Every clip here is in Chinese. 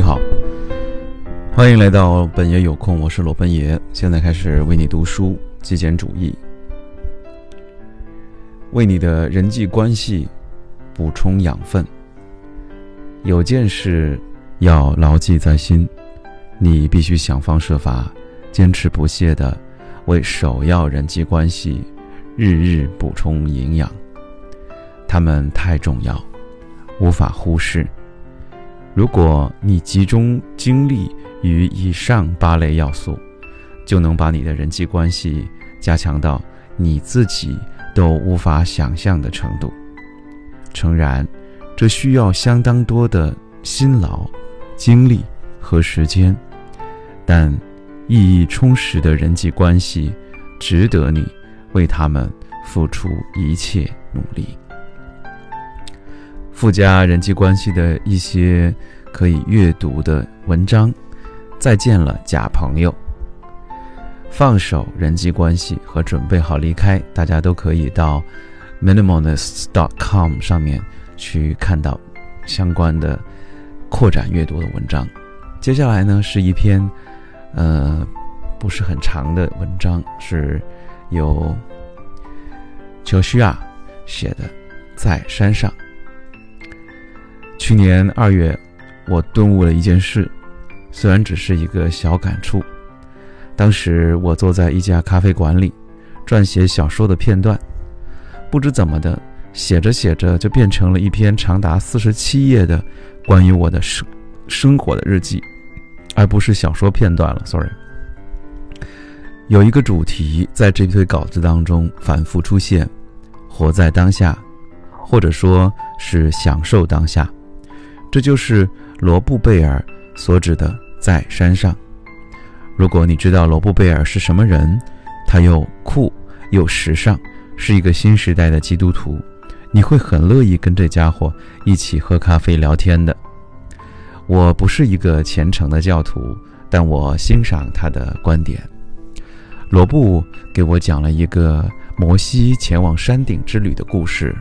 你好，欢迎来到本爷有空，我是罗本爷，现在开始为你读书，极简主义，为你的人际关系补充养分。有件事要牢记在心，你必须想方设法、坚持不懈的为首要人际关系日日补充营养，他们太重要，无法忽视。如果你集中精力于以上八类要素，就能把你的人际关系加强到你自己都无法想象的程度。诚然，这需要相当多的辛劳、精力和时间，但意义充实的人际关系值得你为他们付出一切努力。附加人际关系的一些可以阅读的文章：再见了，假朋友。放手人际关系和准备好离开，大家都可以到 minimalist.com 上面去看到相关的扩展阅读的文章。接下来呢，是一篇呃不是很长的文章，是由乔西亚写的，在山上。去年二月，我顿悟了一件事，虽然只是一个小感触。当时我坐在一家咖啡馆里，撰写小说的片段，不知怎么的，写着写着就变成了一篇长达四十七页的关于我的生生活的日记，而不是小说片段了。Sorry，有一个主题在这篇稿子当中反复出现：活在当下，或者说是享受当下。这就是罗布贝尔所指的在山上。如果你知道罗布贝尔是什么人，他又酷又时尚，是一个新时代的基督徒，你会很乐意跟这家伙一起喝咖啡聊天的。我不是一个虔诚的教徒，但我欣赏他的观点。罗布给我讲了一个摩西前往山顶之旅的故事。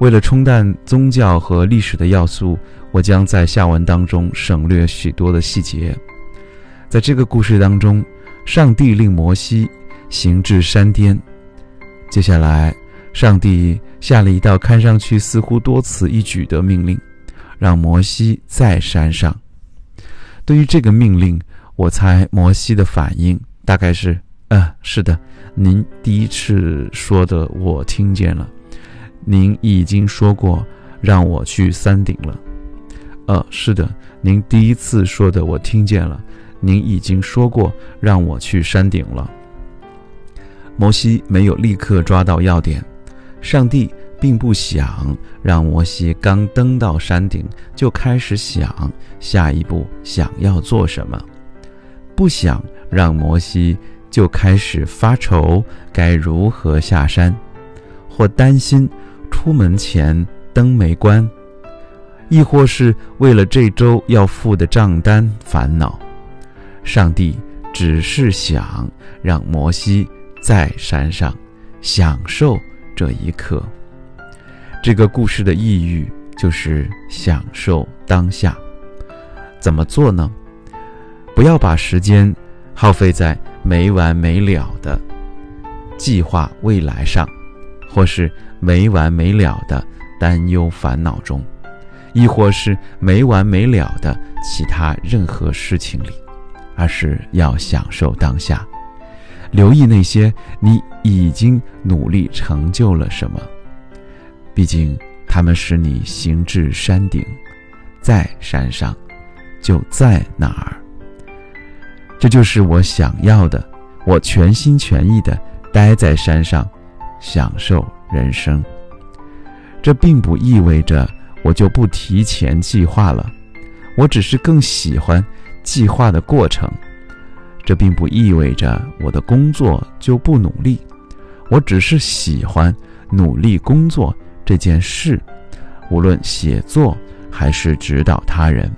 为了冲淡宗教和历史的要素，我将在下文当中省略许多的细节。在这个故事当中，上帝令摩西行至山巅。接下来，上帝下了一道看上去似乎多此一举的命令，让摩西在山上。对于这个命令，我猜摩西的反应大概是：“嗯，是的，您第一次说的我听见了。”您已经说过让我去山顶了，呃，是的，您第一次说的我听见了。您已经说过让我去山顶了。摩西没有立刻抓到要点，上帝并不想让摩西刚登到山顶就开始想下一步想要做什么，不想让摩西就开始发愁该如何下山，或担心。出门前灯没关，亦或是为了这周要付的账单烦恼，上帝只是想让摩西在山上享受这一刻。这个故事的意喻就是享受当下。怎么做呢？不要把时间耗费在没完没了的计划未来上，或是。没完没了的担忧烦恼中，亦或是没完没了的其他任何事情里，而是要享受当下，留意那些你已经努力成就了什么，毕竟他们使你行至山顶，在山上，就在那儿。这就是我想要的，我全心全意的待在山上，享受。人生，这并不意味着我就不提前计划了，我只是更喜欢计划的过程。这并不意味着我的工作就不努力，我只是喜欢努力工作这件事，无论写作还是指导他人。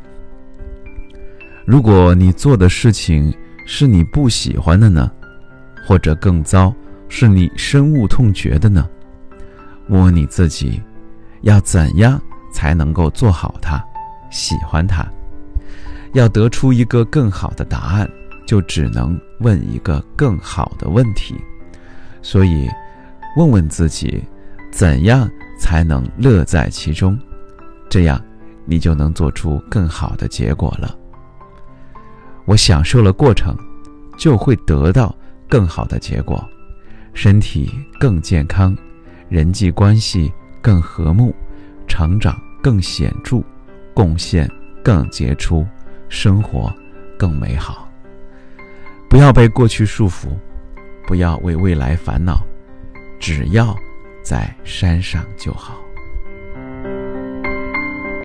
如果你做的事情是你不喜欢的呢？或者更糟，是你深恶痛绝的呢？问问你自己，要怎样才能够做好它，喜欢它？要得出一个更好的答案，就只能问一个更好的问题。所以，问问自己，怎样才能乐在其中？这样，你就能做出更好的结果了。我享受了过程，就会得到更好的结果，身体更健康，人际关系更和睦，成长更显著，贡献更杰出，生活更美好。不要被过去束缚，不要为未来烦恼，只要在山上就好。